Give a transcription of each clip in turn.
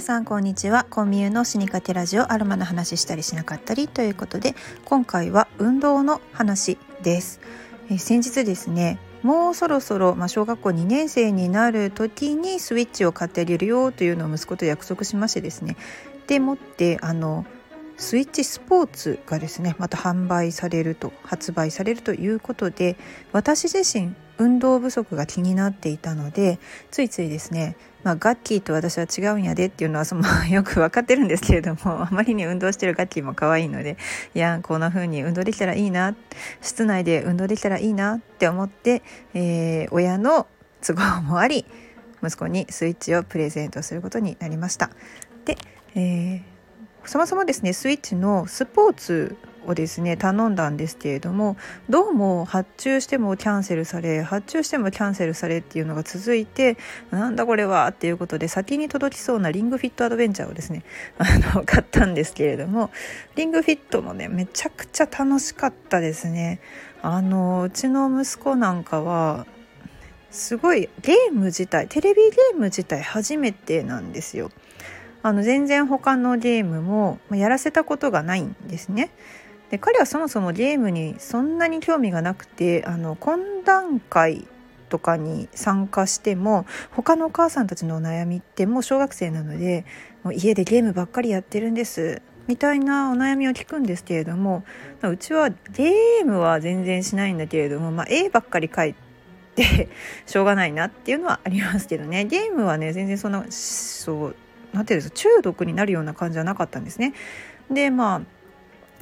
さんこんにちは。コンビニの死にかけラジオアルマの話したりしなかったりということで今回は運動の話です。え先日ですねもうそろそろ、まあ、小学校2年生になる時にスイッチを買ってあげるよというのを息子と約束しましてですねでもってあのスイッチスポーツがですねまた販売されると発売されるということで私自身運動不足が気になっていたのでついついですね、まあ、ガッキーと私は違うんやでっていうのはその よく分かってるんですけれどもあまりに運動してるガッキーも可愛いのでいやこんな風に運動できたらいいな室内で運動できたらいいなって思って、えー、親の都合もあり息子にスイッチをプレゼントすることになりました。で、えーそもそもですねスイッチのスポーツをですね頼んだんですけれどもどうも発注してもキャンセルされ発注してもキャンセルされっていうのが続いてなんだこれはっていうことで先に届きそうなリングフィットアドベンチャーをですね あの買ったんですけれどもリングフィットもねめちゃくちゃ楽しかったですねあのうちの息子なんかはすごいゲーム自体テレビゲーム自体初めてなんですよあの全然他のゲームもやらせたことがないんですね。で彼はそもそもゲームにそんなに興味がなくてあの懇談会とかに参加しても他のお母さんたちのお悩みってもう小学生なのでもう家でゲームばっかりやってるんですみたいなお悩みを聞くんですけれどもうちはゲームは全然しないんだけれども、まあ、絵ばっかり描いて しょうがないなっていうのはありますけどねゲームはね全然そんなそうなんていうんですか中毒になるような感じじゃなかったんですね。でまあ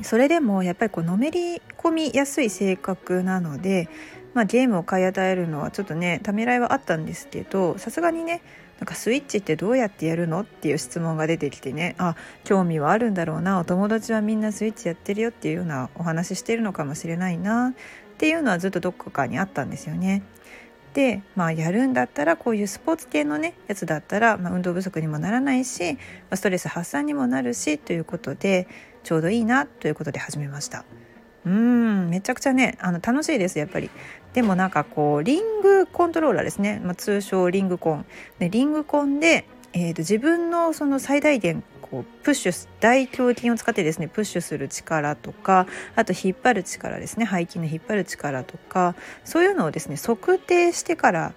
それでもやっぱりこうのめり込みやすい性格なので、まあ、ゲームを買い与えるのはちょっとねためらいはあったんですけどさすがにねなんかスイッチってどうやってやるのっていう質問が出てきてねあ興味はあるんだろうなお友達はみんなスイッチやってるよっていうようなお話してるのかもしれないなっていうのはずっとどこかにあったんですよね。で、まあ、やるんだったらこういうスポーツ系のねやつだったら、まあ、運動不足にもならないし、まあ、ストレス発散にもなるしということでちょうどいいなということで始めました。うんめちゃくちゃねあの楽しいですやっぱり。でもなんかこうリングコントローラーですね、まあ、通称リングコン。でリングコンで、えーと自分のその最大限こうプッシュ大胸筋を使ってですねプッシュする力とかあと引っ張る力ですね。背筋の引っ張る力とかそういうのをですね測定してから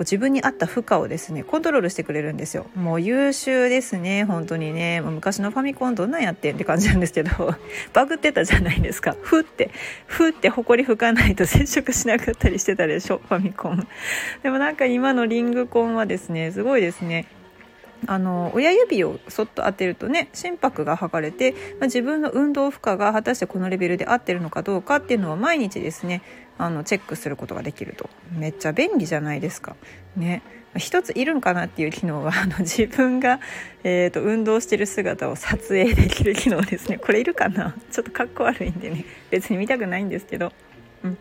う自分に合った負荷をですねコントロールしてくれるんですよ。もう優秀ですね本当にね。もう昔のファミコンどんなんやってんって感じなんですけど。バグってたじゃないですか。ふって。ふってほこり吹かないと接触しなかったりしてたでしょファミコン。でもなんか今のリングコンはですねすごいですね。あの親指をそっと当てるとね心拍が測れて、まあ、自分の運動負荷が果たしてこのレベルで合ってるのかどうかっていうのを毎日ですねあのチェックすることができると。めっちゃ便利じゃないですか。ね。一ついるんかなっていう機能はあの自分が、えーと、運動してる姿を撮影できる機能ですね。これいるかな？ちょっとかっこ悪いんでね。別に見たくないんですけど。うん。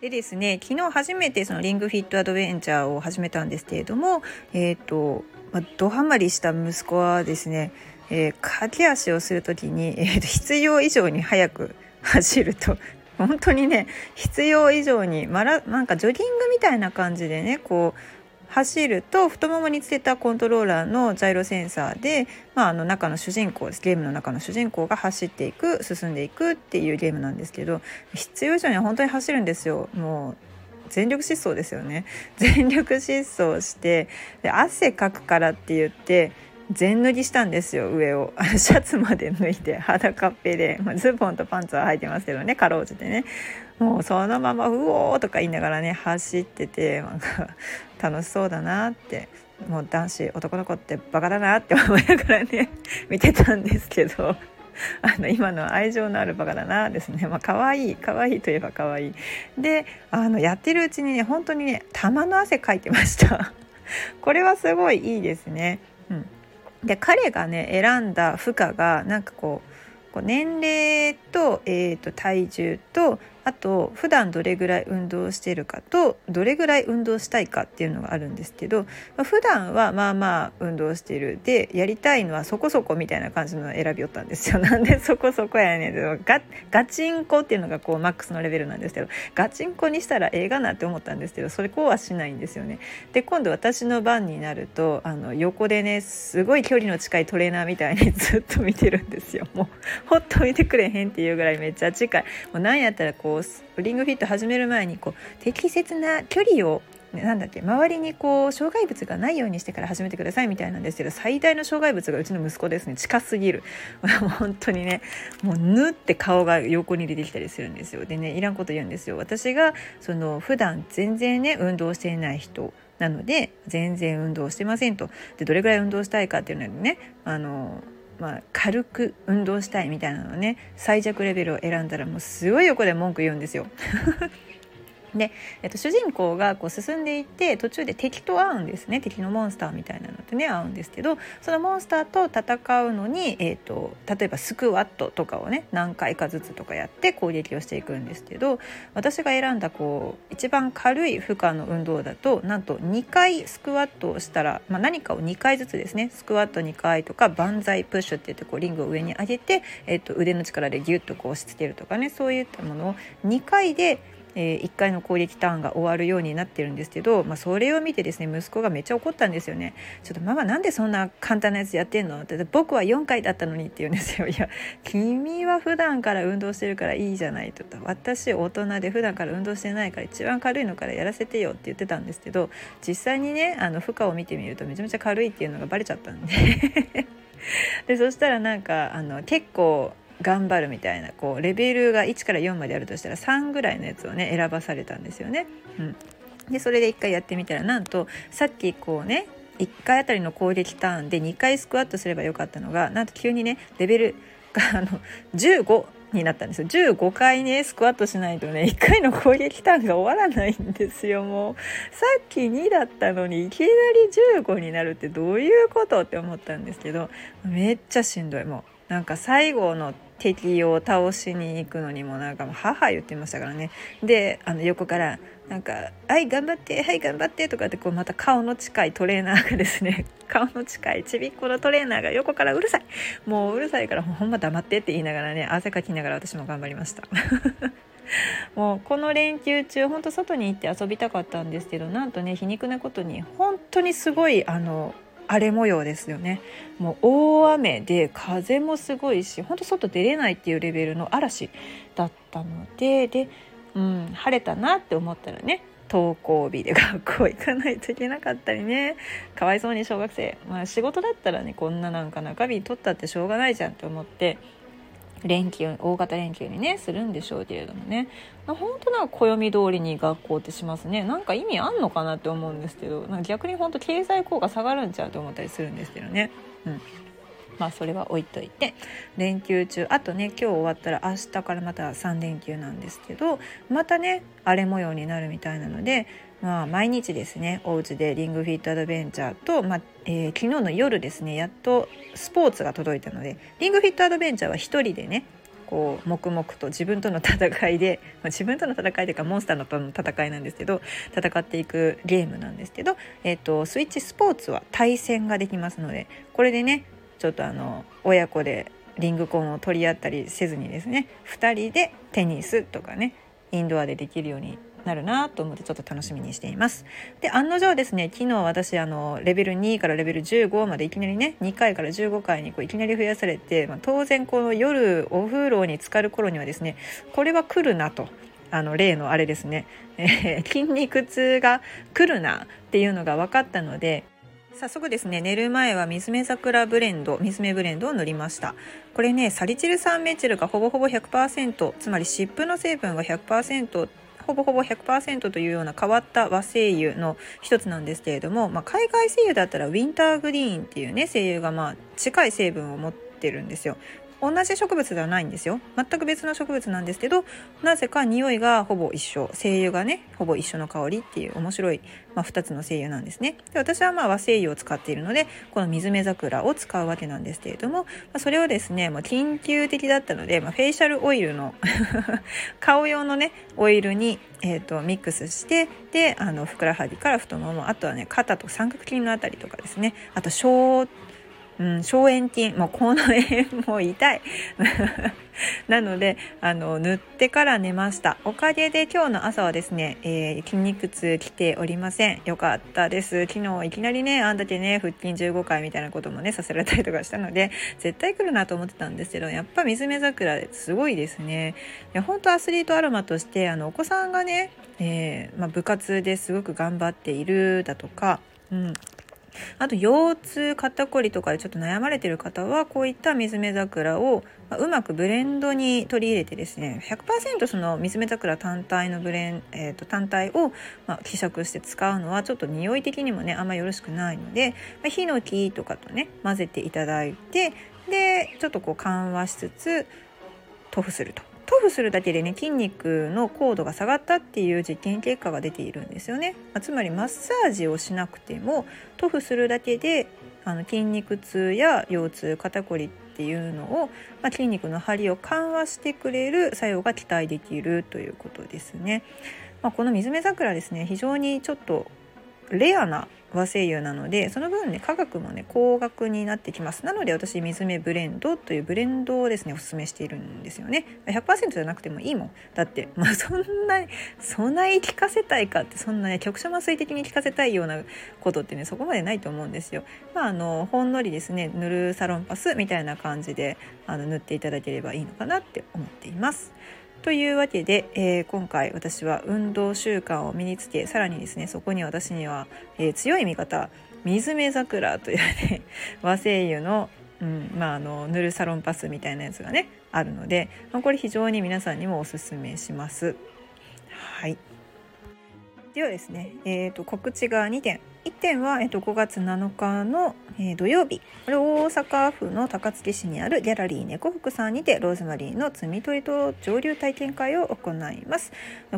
でですね昨日初めてそのリングフィットアドベンチャーを始めたんですけれども、えーとまあ、ドハマりした息子はですね、えー、駆け足をする時に、えー、必要以上に速く走ると。本当にね必要以上にマラなんかジョギングみたいな感じでねこう走ると太ももにつけたコントローラーのジャイロセンサーで、まあ、あの中の主人公です。ゲームの中の主人公が走っていく進んでいくっていうゲームなんですけど必要以上に本当に走るんですよ。もう全力疾走ですよね。全力疾走してで汗かくからって言って全脱ぎしたんですよ上を。シャツまで脱いで裸っぺで、まあ、ズボンとパンツは履いてますけどねかろうじてね。もうそのまま「うおー!」とか言いながらね走っててなんか楽しそうだなって。もう男子男の子ってバカだなって思いながらね見てたんですけど。あの今の愛情のあるバカだなですね。まあ可愛い可愛いといえば可愛い。であのやってるうちにね本当にね玉の汗かいてました。これはすごいいいですね。うん。で彼がね選んだ負荷がなんかこうこう年齢と,、えーと、体重とあと普段どれぐらい運動してるかとどれぐらい運動したいかっていうのがあるんですけど、まあ、普段はまあまあ運動してる。でやりたいのはそこそこみたいな感じの選びよったんですよ。なんでそこそこやねん。ガガチンコっていうのがこうマックスのレベルなんですけどガチンコにしたらええがなって思ったんですけどそれこうはしないんですよね。で今度私の番になるとあの横でねすごい距離の近いトレーナーみたいに ずっと見てるんですよ。もうほっと見てくれへんっていうぐらいめっちゃ近い。もうなんやったらこうリングフィット始める前にこう適切な距離をなんだっけ周りにこう障害物がないようにしてから始めてくださいみたいなんですけど最大の障害物がうちの息子ですね。近すぎる。本当にねもうぬって顔が横に出てきたりするんですよ。でねいらんこと言うんですよ。私がその普段全然ね運動していない人なので全然運動してませんと。でどれぐらい運動したいかっていうのでねあのまあ、軽く運動したいみたいなのね最弱レベルを選んだらもうすごい横で文句言うんですよ。で、えっと、主人公がこう進んでいって途中で敵と会うんですね。敵のモンスターみたいなのとね会うんですけどそのモンスターと戦うのに、えっと、例えばスクワットとかをね何回かずつとかやって攻撃をしていくんですけど私が選んだこう一番軽い負荷の運動だとなんと2回スクワットをしたら、まあ、何かを2回ずつですね。スクワット2回とか万歳プッシュって言ってこうリングを上に上げて、えっと、腕の力でギュッとこう押し付けるとかねそういったものを2回でえー、1回の攻撃ターンが終わるようになってるんですけど、まあ、それを見てですね息子がめっちゃ怒ったんですよね。ちょっとママなんでそんな簡単なやつやってんの？って僕は4回だったのにって言うんですよ。いや君は普段から運動してるからいいじゃないと私大人で普段から運動してないから一番軽いのからやらせてよって言ってたんですけど実際にねあの負荷を見てみるとめちゃめちゃ軽いっていうのがバレちゃったんで。でそしたらなんかあの結構頑張るみたいなこうレベルが1から4まであるとしたら3ぐらいのやつをね選ばされたんですよね。うん、でそれで1回やってみたらなんとさっきこうね1回あたりの攻撃ターンで2回スクワットすればよかったのがなんと急にねレベルが あの15になったんですよ。15回ねスクワットしないとね1回の攻撃ターンが終わらないんですよもう。さっき2だったのにいきなり15になるってどういうことって思ったんですけどめっちゃしんどい。もうなんか最後の敵を倒しに行くのにもなんかもう母言ってましたからね。であの横からなんか「はい頑張ってはい頑張って」とかってこうまた顔の近いトレーナーがですね 顔の近いちびっこのトレーナーが横からうるさい。もううるさいからほんま黙ってって言いながらね汗かきながら私も頑張りました。もうこの連休中ほんと外に行って遊びたかったんですけどなんとね皮肉なことに本当にすごいあの荒れ模様ですよね。もう大雨で風もすごいしほんと外出れないっていうレベルの嵐だったのでで、うん、晴れたなって思ったらね登校日で学校行かないといけなかったりね。かわいそうに小学生、まあ、仕事だったらねこんななんか中日取ったってしょうがないじゃんって思って連休大型連休にねするんでしょうけれどもね。本当なんか暦通りに学校ってしますね。なんか意味あんのかなって思うんですけどなんか逆に本当経済効果下がるんちゃうと思ったりするんですけどね。うん。まあそれは置いといて。連休中あとね今日終わったら明日からまた3連休なんですけどまたね荒れ模様になるみたいなのでまあ、毎日ですねお家でリングフィットアドベンチャーと、まあえー、昨日の夜ですねやっとスポーツが届いたのでリングフィットアドベンチャーは1人でねこう黙々と自分との戦いで、まあ、自分との戦いというかモンスターのとの戦いなんですけど戦っていくゲームなんですけど、えーと、スイッチスポーツは対戦ができますのでこれでねちょっとあの親子でリングコンを取り合ったりせずにですね2人でテニスとかねインドアでできるようになるなと思ってちょっと楽しみにしています。で案の定ですね昨日私あのレベル2からレベル15までいきなりね2回から15回にこういきなり増やされて、まあ、当然この夜お風呂に浸かる頃にはですねこれは来るなと。あの例のあれですね、えー、筋肉痛が来るなっていうのが分かったので早速ですね寝る前は水目桜ブレンド水目ブレンドを塗りましたこれねサリチル酸メチルがほぼほぼ100%つまり湿布の成分が100%ほぼほぼ100%というような変わった和精油の一つなんですけれども、まあ、海外精油だったらウィンターグリーンっていうね精油がまあ近い成分を持ってるんですよ。同じ植物ではないんですよ。全く別の植物なんですけどなぜか匂いがほぼ一緒。精油がねほぼ一緒の香りっていう面白い、まあ、2つの精油なんですね。で私はまあ和精油を使っているのでこの水目桜を使うわけなんですけれども、まあ、それをですね、まあ、緊急的だったので、まあ、フェイシャルオイルの 顔用のねオイルに、えーと、ミックスしてであのふくらはぎから太ももあとはね肩と三角筋のあたりとかですね。あと小うん、消炎筋もうこの辺も痛い。なのであの塗ってから寝ました。おかげで今日の朝はですね、えー、筋肉痛来ておりません。よかったです。昨日いきなりねあんだけね腹筋15回みたいなこともねさせられたりとかしたので絶対来るなと思ってたんですけどやっぱ水目桜すごいですね。いや本当アスリートアロマとしてあのお子さんがね、えー、まあ、部活ですごく頑張っているだとか、うん、あと腰痛肩こりとかでちょっと悩まれてる方はこういった水目桜をうまくブレンドに取り入れてですね100%その水目桜単体のブレン、えー、と単体を、ま、希釈して使うのはちょっと匂い的にもねあんまよろしくないので、まあ、ヒノキとかとね混ぜていただいてでちょっとこう緩和しつつ塗布すると。塗布するだけでね筋肉の高度が下がったっていう実験結果が出ているんですよね、まあ、つまりマッサージをしなくても塗布するだけであの筋肉痛や腰痛肩こりっていうのを、まあ、筋肉の張りを緩和してくれる作用が期待できるということですね。まあ、この水目桜ですね非常にちょっとレアな和精油なのでその分ね価格もね高額になってきます。なので私水目ブレンドというブレンドをですねおすすめしているんですよね。100%じゃなくてもいいもん。だってまあそんなにそんなに効かせたいかってそんなね局所麻酔的に効かせたいようなことってねそこまでないと思うんですよ。まああのほんのりですね塗るサロンパスみたいな感じであの塗っていただければいいのかなって思っています。というわけで、えー、今回私は運動習慣を身につけさらにですねそこに私には、えー、強い味方水目桜というね 和精油の,、うんまあ、あの塗るサロンパスみたいなやつがねあるので、まあ、これ非常に皆さんにもおすすめします。はいではですね、えーと告知が2点1点は、えっと、5月7日の、えー、土曜日。これ大阪府の高槻市にあるギャラリー猫福さんにてローズマリーの摘み取りと上流体験会を行います。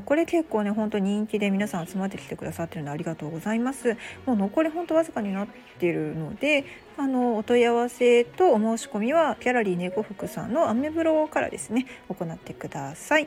これ結構ね本当人気で皆さん集まってきてくださってるのでありがとうございます。もう残り本当わずかになってるのであのお問い合わせとお申し込みはギャラリー猫福さんのアメブロからですね行ってください。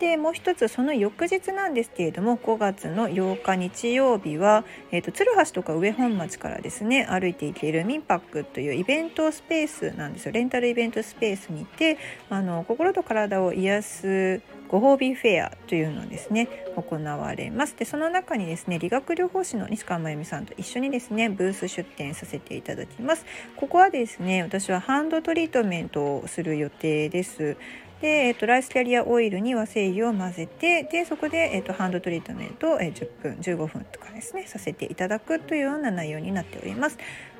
でもう一つその翌日なんですけれども5月の8日日曜日は、えーと、鶴橋とか上本町からですね歩いていけるミンパックというイベントスペースなんですよ。レンタルイベントスペースにてあの心と体を癒すご褒美フェアというのですね行われます。でその中にですね理学療法士の西川真由美さんと一緒にですねブース出展させていただきます。ここはですね私はハンドトリートメントをする予定です。で、えっと、ライスキャリアオイルに和製油を混ぜてでそこで、えっと、ハンドトリートメントを、え10分15分とかですねさせていただくというような内容になっております。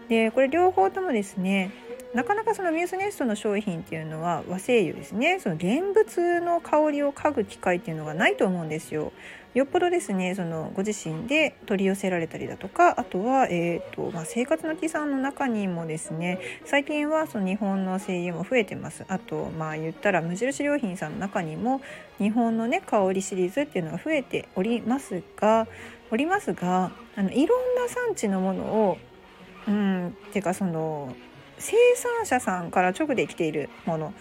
でこれ両方ともですねなかなかそのミュースネストの商品っていうのは和精油ですねその現物の香りを嗅ぐ機会っていうのがないと思うんですよ。よっぽどですねそのご自身で取り寄せられたりだとかあとは、えーとまあ、生活の基産の中にもですね最近はその日本の精油も増えてます。あとまあ言ったら無印良品さんの中にも日本のね香りシリーズっていうのが増えておりますがおりますがあのいろんな産地のものをうんっていうかその生産者さんから直で来ているもの。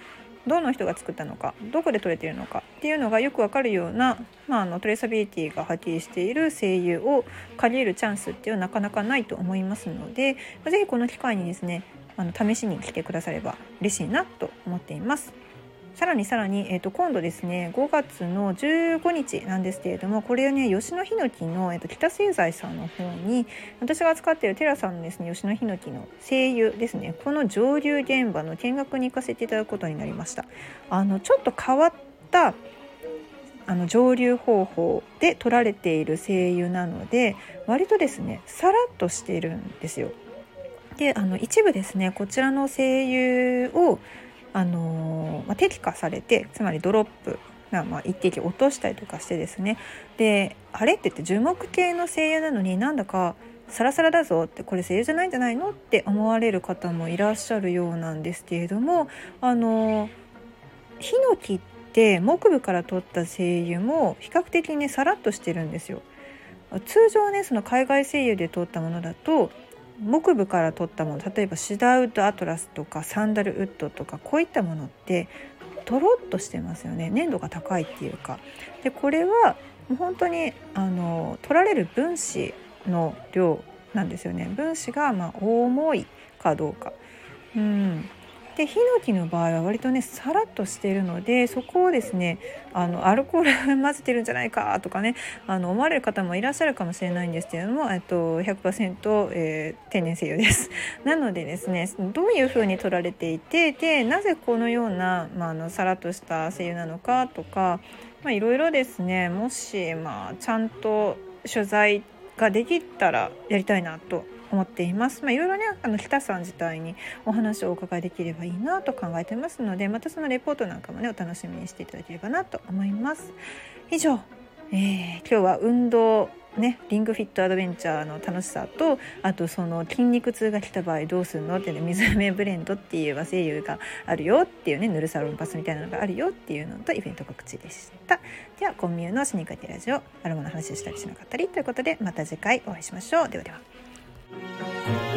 どの人が作ったのかどこで取れてるのかっていうのがよくわかるような、まあ、あのトレーサビリティがはっきりしている声優を借りるチャンスっていうのはなかなかないと思いますので是非この機会にですねあの試しに来てくだされば嬉しいなと思っています。さらにさらに、えー、と今度ですね5月の15日なんですけれどもこれはね吉野ヒノキの、えー、と北製材さんの方に私が使っているテラさんのですね吉野ヒノキの精油ですねこの蒸留現場の見学に行かせていただくことになりました。あのちょっと変わったあの蒸留方法で取られている精油なので割とですねさらっとしているんですよ。であの一部ですねこちらの精油をあのまあ、適化されてつまりドロップがまあ一滴落としたりとかしてですねであれって言って樹木系の精油なのになんだかサラサラだぞってこれ声優じゃないんじゃないのって思われる方もいらっしゃるようなんですけれどもあのヒノキって木部から取った精油も比較的ねさらっとしてるんですよ。通常ねその海外精油で取ったものだと木部から取ったもの例えばシダウッドアトラスとかサンダルウッドとかこういったものってとろっとしてますよね。粘度が高いっていうか。でこれは本当にあの取られる分子の量なんですよね。分子がまあ重いかどうか。うん。でヒノキの場合は割とねさらっとしてるのでそこをですねあのアルコール混ぜてるんじゃないかとかねあの思われる方もいらっしゃるかもしれないんですけれども、えっと、100%、えー、天然精油です。なのでですねどういうふうに取られていてでなぜこのような、まあ、あのさらっとした精油なのかとかいろいろですねもし、まあ、ちゃんと取材ができたらやりたいなと思っています。まあ、いろいろねあの北さん自体にお話をお伺いできればいいなと考えてますのでまたそのレポートなんかもねお楽しみにしていただければなと思います。以上、えー、今日は運動ね、リングフィットアドベンチャーの楽しさとあとその筋肉痛が来た場合どうするのってね水飴ブレンドっていう和精油があるよっていうねヌルサロンパスみたいなのがあるよっていうのとイベント告知でしたではコンミューのスニーカーテラジオアロマの話をしたりしなかったりということでまた次回お会いしましょうではでは Thank you.